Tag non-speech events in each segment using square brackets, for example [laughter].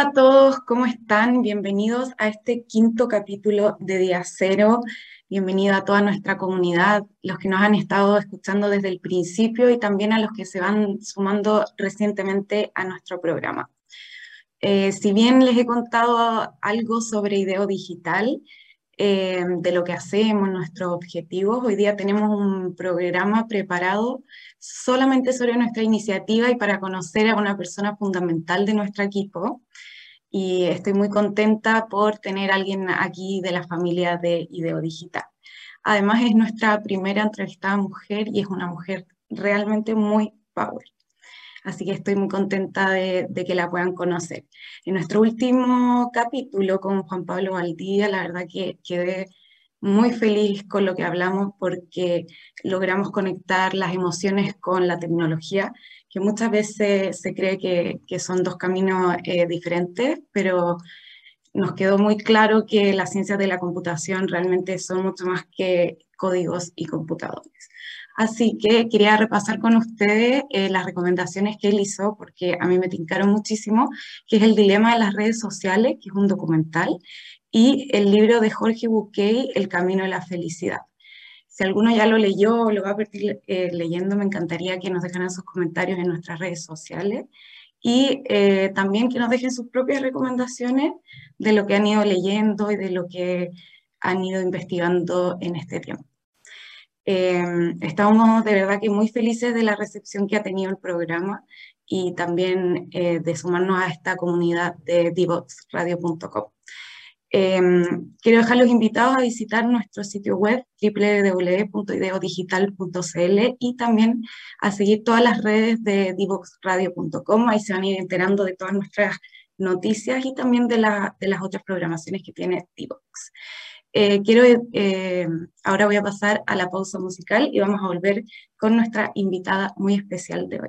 Hola a todos, ¿cómo están? Bienvenidos a este quinto capítulo de Día Cero. Bienvenido a toda nuestra comunidad, los que nos han estado escuchando desde el principio y también a los que se van sumando recientemente a nuestro programa. Eh, si bien les he contado algo sobre IDEO Digital, eh, de lo que hacemos, nuestros objetivos, hoy día tenemos un programa preparado solamente sobre nuestra iniciativa y para conocer a una persona fundamental de nuestro equipo. Y estoy muy contenta por tener a alguien aquí de la familia de IDEO Digital. Además es nuestra primera entrevistada mujer y es una mujer realmente muy power. Así que estoy muy contenta de, que la puedan conocer. En nuestro último capítulo con Juan Pablo Valdía, la verdad que quedé muy feliz con lo que hablamos porque logramos conectar las emociones con la tecnología, que muchas veces se cree que, son dos caminos eh, diferentes, pero nos quedó muy claro que las ciencias de la computación realmente son mucho más que códigos y computadores. Así que quería repasar con ustedes eh, las recomendaciones que él hizo, porque a mí me tincaron muchísimo, que es el dilema de las redes sociales, que es un documental, y el libro de Jorge Buquet, El Camino de la Felicidad. Si alguno ya lo leyó o lo va a partir eh, leyendo, me encantaría que nos dejaran sus comentarios en nuestras redes sociales y eh, también que nos dejen sus propias recomendaciones de lo que han ido leyendo y de lo que han ido investigando en este tiempo. Eh, estamos de verdad que muy felices de la recepción que ha tenido el programa y también de sumarnos a esta comunidad de divoxradio.com. Em, quiero dejar los invitados a visitar nuestro sitio web www.ideodigital.cl y también a seguir todas las redes de divoxradio.com. Ahí se van a ir enterando de todas nuestras noticias y también de, las otras programaciones que tiene Divox. Eh, quiero, eh, ahora voy a pasar a la pausa musical y vamos a volver con nuestra invitada muy especial de hoy.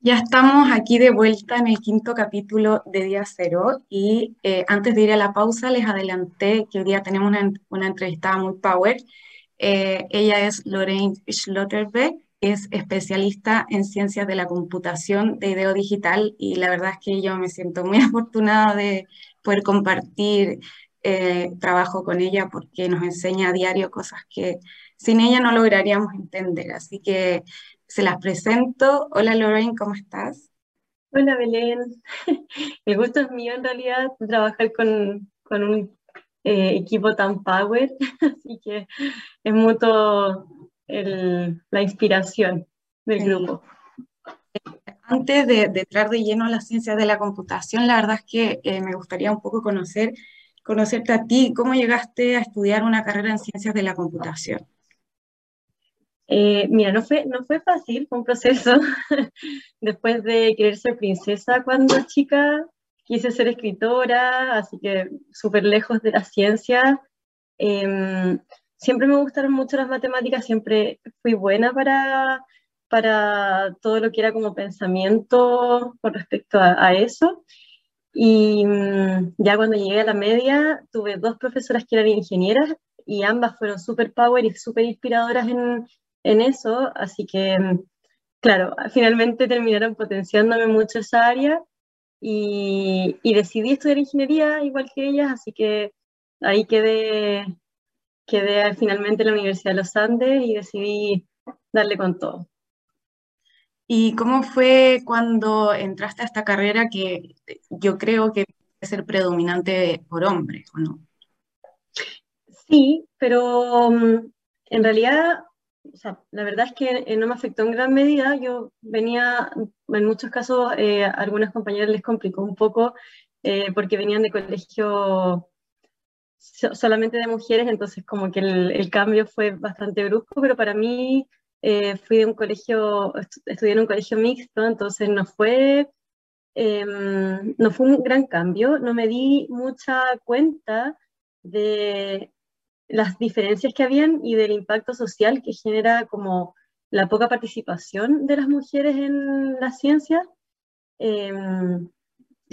Ya estamos aquí de vuelta en el quinto capítulo de Día Cero y eh, antes de ir a la pausa les adelanté que hoy día tenemos una, una entrevistada muy power. Eh, ella es Lorraine Schlotterbeck, es especialista en ciencias de la computación de ideo digital y la verdad es que yo me siento muy [laughs] afortunada de poder compartir eh, trabajo con ella porque nos enseña a diario cosas que sin ella no lograríamos entender. Así que se las presento. Hola Lorraine, ¿cómo estás? Hola Belén. [laughs] El gusto es mío en realidad trabajar con, un eh, equipo tan power, [laughs] así que es mutuo la inspiración del grupo. Antes de, entrar de lleno a las ciencias de la computación, la verdad es que eh, me gustaría un poco conocer, conocerte a ti. ¿Cómo llegaste a estudiar una carrera en ciencias de la computación? Eh, mira, no fue, no fue fácil, fue un proceso. [laughs] Después de querer ser princesa cuando chica, quise ser escritora, así que súper lejos de la ciencia. Em, siempre me gustaron mucho las matemáticas, siempre fui buena para, para todo lo que era como pensamiento con respecto a, eso. Y mm, ya cuando llegué a la media, tuve dos profesoras que eran ingenieras y ambas fueron súper power y súper inspiradoras en, en eso, así que, claro, finalmente terminaron potenciándome mucho esa área y, decidí estudiar ingeniería igual que ellas, así que ahí quedé, quedé finalmente en la Universidad de los Andes y decidí darle con todo. ¿Y cómo fue cuando entraste a esta carrera que yo creo que debe ser predominante por hombres, ¿o no? Sí, pero mm, en realidad, la verdad es que eh, no me afectó en gran medida. Yo venía, en muchos casos, eh, a algunas compañeras les complicó un poco eh, porque venían de colegio solamente de mujeres, entonces como que el, cambio fue bastante brusco, pero para mí fui de un colegio, estudié en un colegio mixto, entonces no fue, em, no fue un gran cambio, no me di mucha cuenta de las diferencias que habían y del impacto social que genera como la poca participación de las mujeres en la ciencia. Em,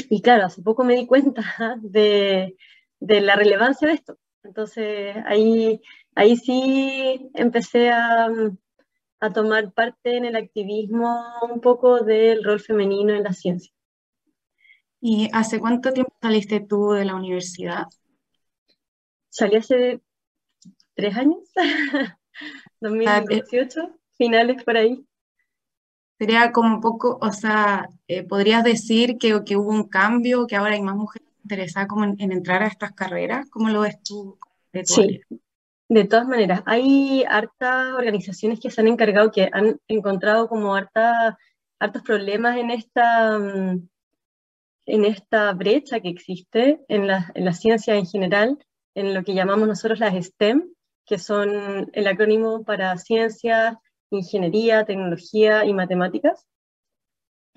y claro, hace poco me di cuenta [laughs] de, de la relevancia de esto. Entonces ahí, ahí sí empecé a, a tomar parte en el activismo un poco del rol femenino en la ciencia. ¿Y hace cuánto tiempo saliste tú de la universidad? Salí hace tres años, 2018, [laughs] ah, finales por ahí. Sería como un poco, o sea, eh, ¿podrías decir que, que, hubo un cambio, que ahora hay más mujeres interesadas como en, entrar a estas carreras? ¿Cómo lo ves tú? sí, de todas maneras, hay hartas organizaciones que se han encargado, que han encontrado como harta, hartos problemas en esta, mm, en esta brecha que existe en la, en la ciencia en general, en lo que llamamos nosotros las STEM, que son el acrónimo para ciencia, ingeniería, tecnología y matemáticas.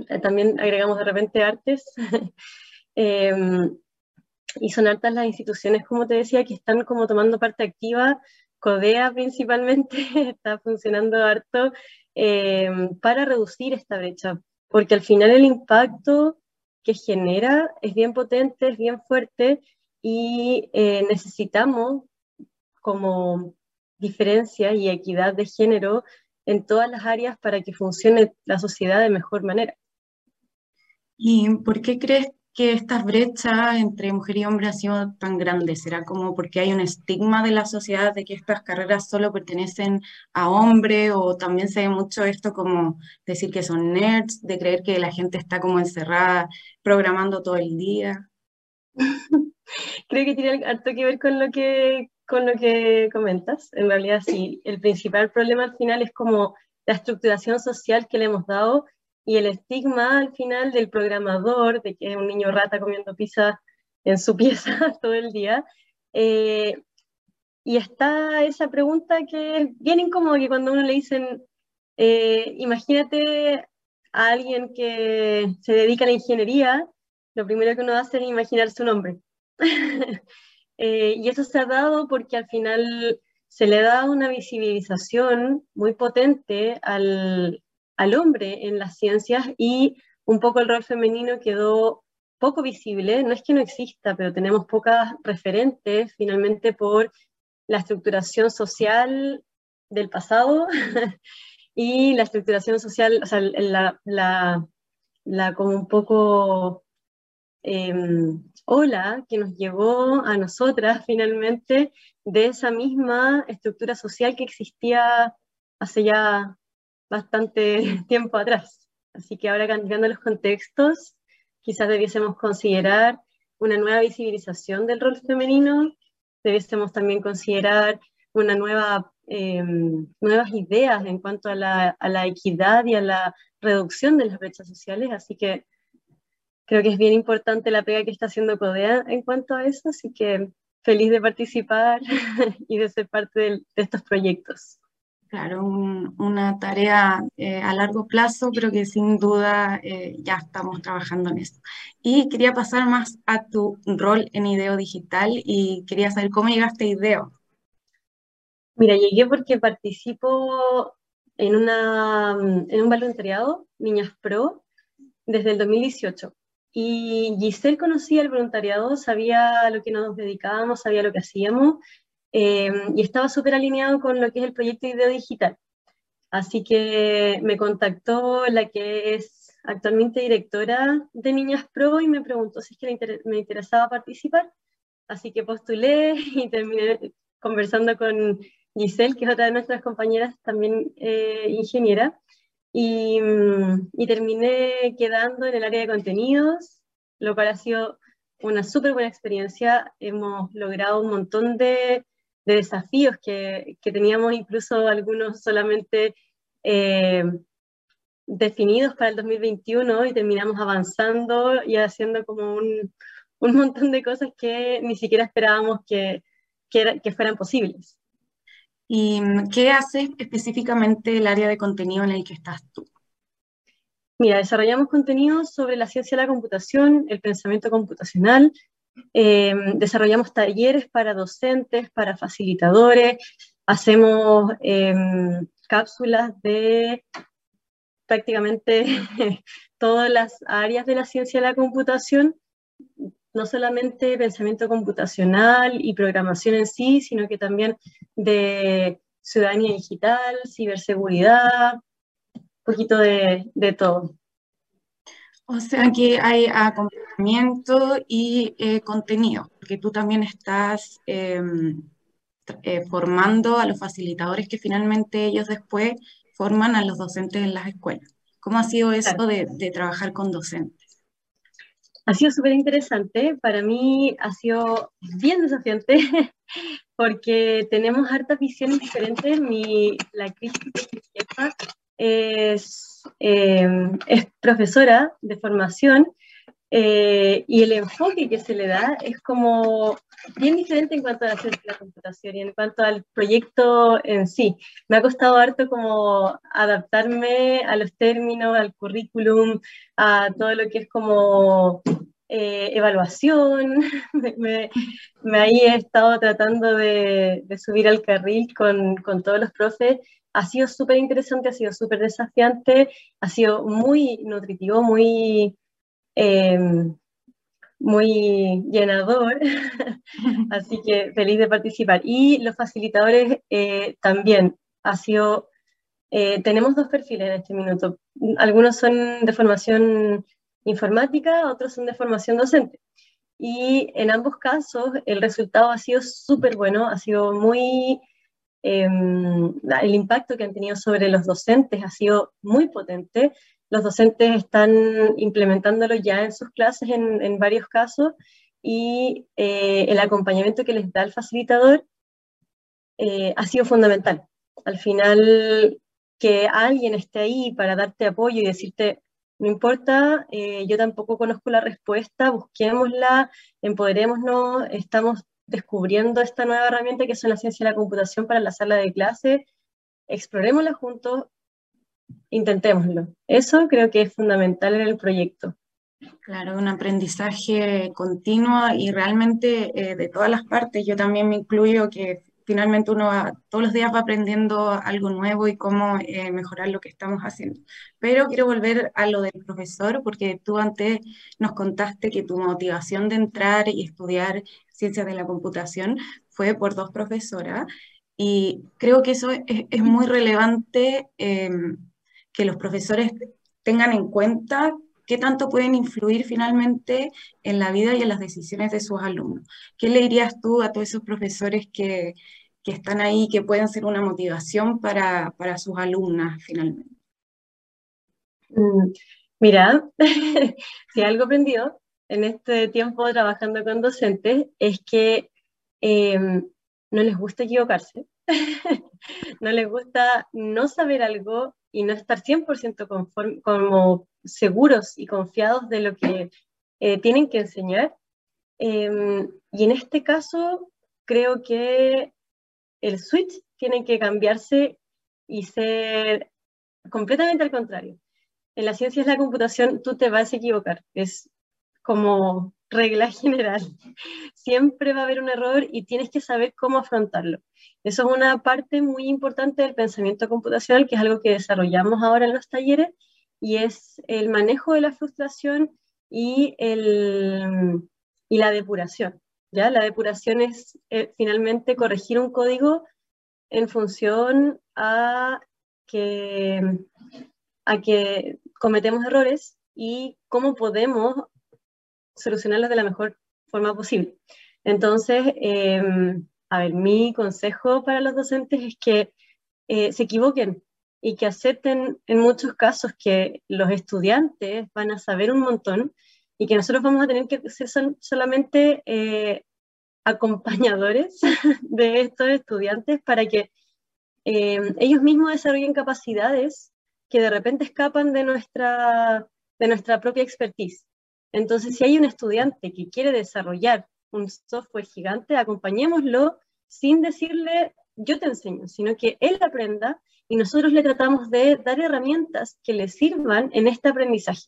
Eh, también agregamos de repente artes. [laughs] Em, y son altas las instituciones, como te decía, que están como tomando parte activa. CODEA principalmente [laughs] está funcionando harto eh, para reducir esta brecha, porque al final el impacto que genera es bien potente, es bien fuerte y eh, necesitamos como diferencia y equidad de género en todas las áreas para que funcione la sociedad de mejor manera. ¿Y por qué crees que estas brechas entre mujer y hombre han sido tan grandes? ¿Será como porque hay un estigma de la sociedad de que estas carreras solo pertenecen a hombre o también se ve mucho esto como decir que son nerds, de creer que la gente está como encerrada programando todo el día? Creo que tiene harto que ver con lo que, con lo que comentas. En realidad sí, el principal problema al final es como la estructuración social que le hemos dado y el estigma al final del programador, de que es un niño rata comiendo pizza en su [laughs] pieza todo el día. Eh, y está esa pregunta que es bien incómoda, que cuando uno le dicen, eh, imagínate a alguien que se dedica a la ingeniería, lo primero que uno hace es imaginar su nombre. [laughs] Eh, y eso se ha dado porque al final se le da una visibilización muy potente al, al hombre en las ciencias y un poco el rol femenino quedó poco visible, no es que no exista, pero tenemos pocas referentes finalmente por la estructuración social del pasado [laughs] y la estructuración social, o sea, la, la, como un poco em, ola que nos llevó a nosotras finalmente de esa misma estructura social que existía hace ya bastante [laughs] tiempo atrás. Así que ahora cambiando los contextos, quizás debiésemos considerar una nueva visibilización del rol femenino, debiésemos también considerar una nueva, em, nuevas ideas en cuanto a la equidad y a la reducción de las brechas sociales, así que creo que es bien importante la pega que está haciendo CODEA en cuanto a eso, así que feliz de participar [laughs] y de ser parte de estos proyectos. Claro, una tarea eh, a largo plazo, pero que sin duda eh, ya estamos trabajando en eso. Y quería pasar más a tu rol en IDEO Digital y quería saber cómo llegaste a IDEO. Mira, llegué porque participo en, una, en un voluntariado, Niñas Pro, desde el 2018. Y Giselle conocía el voluntariado, sabía a lo que nos dedicábamos, sabía lo que hacíamos Em, y estaba súper alineado con lo que es el proyecto de Ideo Digital. Así que me contactó la que es actualmente directora de Niñas Pro y me preguntó si es que me interesaba participar. Así que postulé [laughs] y terminé conversando con Giselle, que es otra de nuestras compañeras, también eh, ingeniera. Y, mm, y, terminé quedando en el área de contenidos, lo cual ha sido una súper buena experiencia. Hemos logrado un montón de, de desafíos que, que, teníamos incluso algunos solamente eh, definidos para el 2021 y terminamos avanzando y haciendo como un, un montón de cosas que ni siquiera esperábamos que, que fueran posibles. ¿Y qué hace específicamente el área de contenido en el que estás tú? Mira, desarrollamos contenidos sobre la ciencia de la computación, el pensamiento computacional, eh, desarrollamos talleres para docentes, para facilitadores, hacemos eh, cápsulas de prácticamente [laughs] todas las áreas de la ciencia de la computación, no solamente pensamiento computacional y programación en sí, sino que también de ciudadanía digital, ciberseguridad, un poquito de, de todo. O sea que hay acompañamiento y eh, contenido, porque tú también estás eh, eh, formando a los facilitadores que finalmente ellos después forman a los docentes en las escuelas. ¿Cómo ha sido eso de, de trabajar con docentes? Ha sido súper interesante, para mí ha sido bien desafiante [laughs] porque tenemos hartas visiones diferentes. Mi, la crítica es, em, es profesora de formación eh, y el enfoque que se le da es como bien diferente en cuanto a la la computación y en cuanto al proyecto en sí. Me ha costado harto como adaptarme a los términos, al currículum, a todo lo que es como eh, evaluación. [laughs] me, me, ahí he estado tratando de, subir al carril con, con, todos los profes. Ha sido súper interesante, ha sido súper desafiante, ha sido muy nutritivo, muy... Eh, muy llenador, [laughs] así que feliz de participar. Y los facilitadores eh, también, ha sido, eh, tenemos dos perfiles en este minuto, algunos son de formación informática, otros son de formación docente. Y en ambos casos el resultado ha sido súper bueno, ha sido muy, em, el impacto que han tenido sobre los docentes ha sido muy potente los docentes están implementándolo ya en sus clases en, varios casos y eh, el acompañamiento que les da el facilitador eh, ha sido fundamental. Al final, que alguien esté ahí para darte apoyo y decirte, no importa, eh, yo tampoco conozco la respuesta, busquémosla, empoderémonos, estamos descubriendo esta nueva herramienta que es la ciencia de la computación para la sala de clase, explorémosla juntos, intentémoslo. Eso creo que es fundamental en el proyecto. Claro, un aprendizaje continuo y realmente eh, de todas las partes. Yo también me incluyo que finalmente uno todos los días va aprendiendo algo nuevo y cómo eh, mejorar lo que estamos haciendo. Pero quiero volver a lo del profesor, porque tú antes nos contaste que tu motivación de entrar y estudiar ciencias de la computación fue por dos profesoras. Y creo que eso es, es muy relevante eh, que los profesores tengan en cuenta qué tanto pueden influir finalmente en la vida y en las decisiones de sus alumnos. ¿Qué le dirías tú a todos esos profesores que, que están ahí, que pueden ser una motivación para, para sus alumnas finalmente? Mm, mira, [laughs] si algo aprendido en este tiempo trabajando con docentes es que em, no les gusta equivocarse, [laughs] no les gusta no saber algo y no estar 100% conforme, como seguros y confiados de lo que eh, tienen que enseñar. Em, y en este caso, creo que el switch tiene que cambiarse y ser completamente al contrario. En las ciencias de la computación tú te vas a equivocar, es como regla [laughs] general. Siempre va a haber un error y tienes que saber cómo afrontarlo. Eso es una parte muy importante del pensamiento computacional, que es algo que desarrollamos ahora en los talleres, y es el manejo de la frustración y, el, y la depuración. ¿ya? La depuración es eh, finalmente corregir un código en función a que, a que cometemos errores y cómo podemos solucionarlos de la mejor forma posible. Entonces, em, a ver, mi consejo para los docentes es que eh, se equivoquen, y que acepten en muchos casos que los estudiantes van a saber un montón y que nosotros vamos a tener que ser solamente eh, acompañadores [laughs] de estos estudiantes para que eh, ellos mismos desarrollen capacidades que de repente escapan de nuestra, de nuestra propia expertise. Entonces, si hay un estudiante que quiere desarrollar un software gigante, acompañémoslo sin decirle yo te enseño, sino que él aprenda y nosotros le tratamos de dar herramientas que le sirvan en este aprendizaje.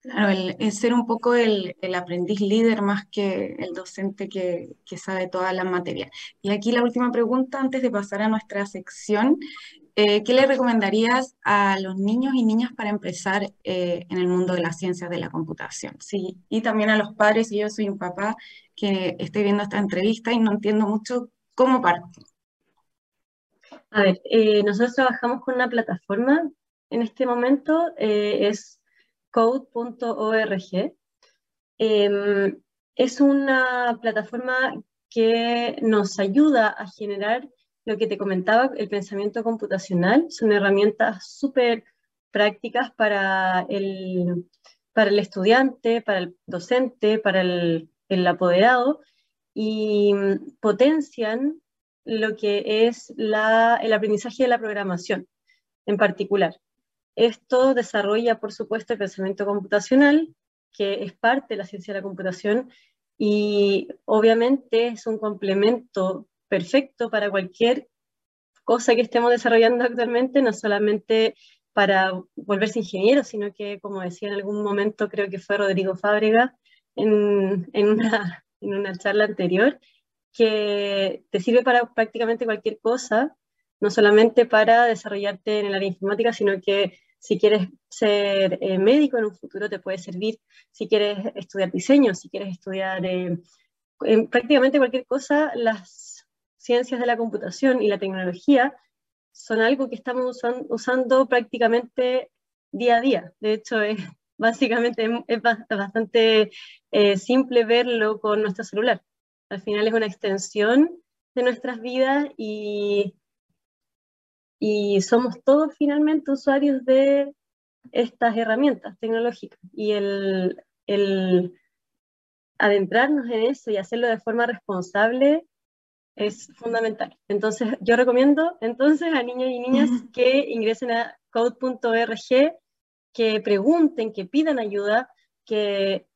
Claro, el, ser un poco el, aprendiz líder más que el docente que, sabe todas las materias. Y aquí la última pregunta antes de pasar a nuestra sección. Eh, ¿Qué le recomendarías a los niños y niñas para empezar eh, en el mundo de las ciencias de la computación? Sí, y también a los padres, y yo soy un papá que estoy viendo esta entrevista y no entiendo mucho cómo parte. A ver, eh, nosotros trabajamos con una plataforma en este momento, es code.org. Em, es una plataforma que nos ayuda a generar lo que te comentaba, el pensamiento computacional. Son herramientas súper prácticas para el, para el estudiante, para el docente, para el, el apoderado y potencian lo que es la, el aprendizaje de la programación en particular. Esto desarrolla, por supuesto, el pensamiento computacional, que es parte de la ciencia de la computación y obviamente es un complemento perfecto para cualquier cosa que estemos desarrollando actualmente, no solamente para volverse ingeniero, sino que, como decía en algún momento, creo que fue Rodrigo Fábrega en, en, una, en una charla anterior, que te sirve para prácticamente cualquier cosa, no solamente para desarrollarte en el área informática, sino que si quieres ser eh, médico en un futuro te puede servir, si quieres estudiar diseño, si quieres estudiar eh, prácticamente cualquier cosa, las ciencias de la computación y la tecnología son algo que estamos usando prácticamente día a día. De hecho, es, [laughs] básicamente es bastante eh, simple verlo con nuestro celular. Al final es una extensión de nuestras vidas y y somos todos finalmente usuarios de estas herramientas tecnológicas y el, el adentrarnos en eso y hacerlo de forma responsable es fundamental. Entonces, yo recomiendo entonces a niños y niñas que ingresen a code.org, que pregunten, que pidan ayuda, que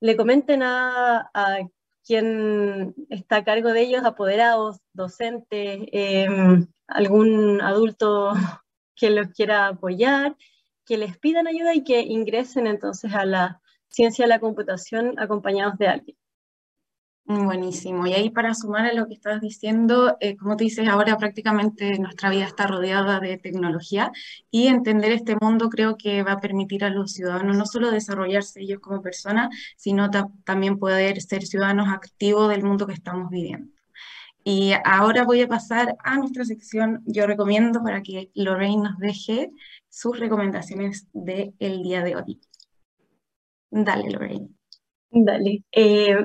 le comenten a, a quien está a cargo de ellos, apoderados, docentes, em, algún adulto [laughs] que los quiera apoyar, que les pidan ayuda y que ingresen entonces a la ciencia de la computación acompañados de alguien. Buenísimo. Y ahí para sumar a lo que estás diciendo, eh, como te dices, ahora prácticamente nuestra vida está rodeada de tecnología y entender este mundo creo que va a permitir a los ciudadanos no solo desarrollarse ellos como personas, sino también poder ser ciudadanos activos del mundo que estamos viviendo. Y ahora voy a pasar a nuestra sección. Yo recomiendo para que Lorraine nos deje sus recomendaciones del día de hoy. Dale, Lorraine. Dale. Eh,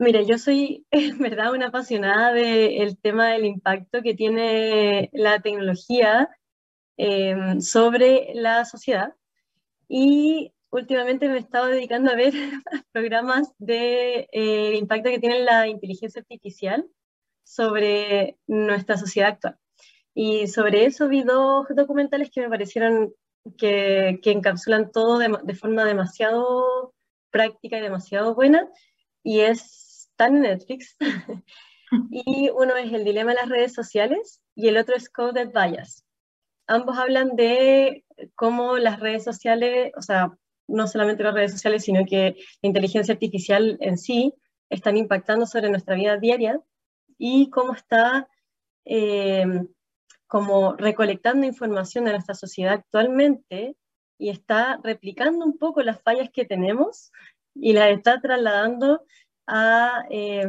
mire, yo soy, [laughs] en verdad, una apasionada del tema del impacto que tiene la tecnología eh, sobre la sociedad. Y últimamente me he estado dedicando a ver [laughs] programas de eh, impacto que tiene la inteligencia artificial sobre nuestra sociedad actual. Y sobre eso vi dos documentales que me parecieron que, que encapsulan todo de, de, forma demasiado práctica y demasiado buena, y es tan en Netflix. [laughs] y uno es El dilema de las redes sociales y el otro es Coded Bias. Ambos hablan de cómo las redes sociales, o sea, no solamente las redes sociales, sino que la inteligencia artificial en sí están impactando sobre nuestra vida diaria y cómo está eh, como recolectando información de nuestra sociedad actualmente y está replicando un poco las fallas que tenemos y las está trasladando a, eh,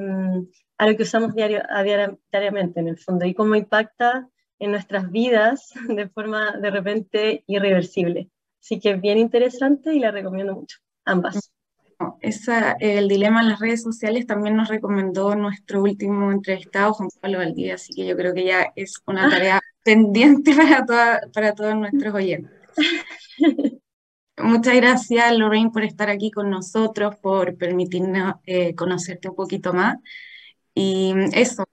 a lo que usamos diario, a diariamente en el fondo y cómo impacta en nuestras vidas [laughs] de forma de repente irreversible. Así que es bien interesante y la recomiendo mucho, ambas. esa, el dilema en las redes sociales también nos recomendó nuestro último entrevistado, Juan Pablo Valdía, así que yo creo que ya es una [laughs] tarea pendiente [laughs] para, para todos nuestros oyentes. Muchas gracias, Lorraine, por estar aquí con nosotros, por permitirnos eh, conocerte un poquito más. Y eso,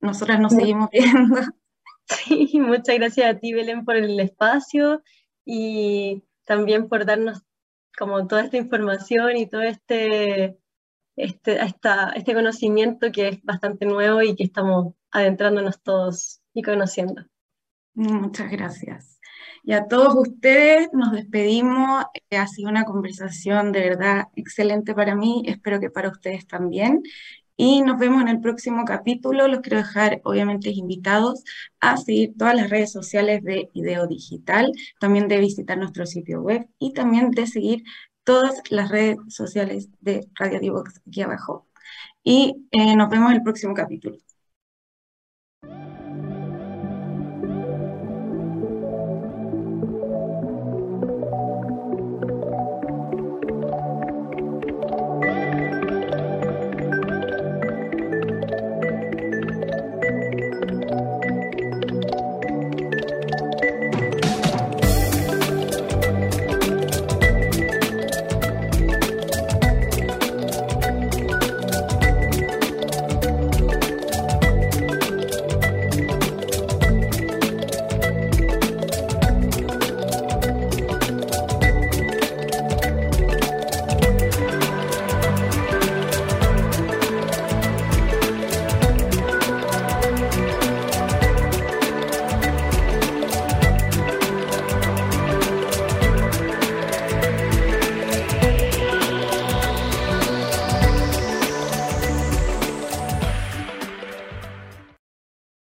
nosotras nos seguimos viendo. [laughs] Sí, muchas gracias a ti, Belén, por el espacio y también por darnos como toda esta información y todo este, este, este conocimiento que es bastante nuevo y que estamos adentrándonos todos y conociendo. Muchas gracias. Y a todos ustedes nos despedimos. Eh, ha sido una conversación de verdad excelente para mí, espero que para ustedes también. Y nos vemos en el próximo capítulo. Los quiero dejar, obviamente, invitados a seguir todas las redes sociales de Ideo Digital, también de visitar nuestro sitio web y también de seguir todas las redes sociales de Radio Divox aquí abajo. Y eh, nos vemos en el próximo capítulo.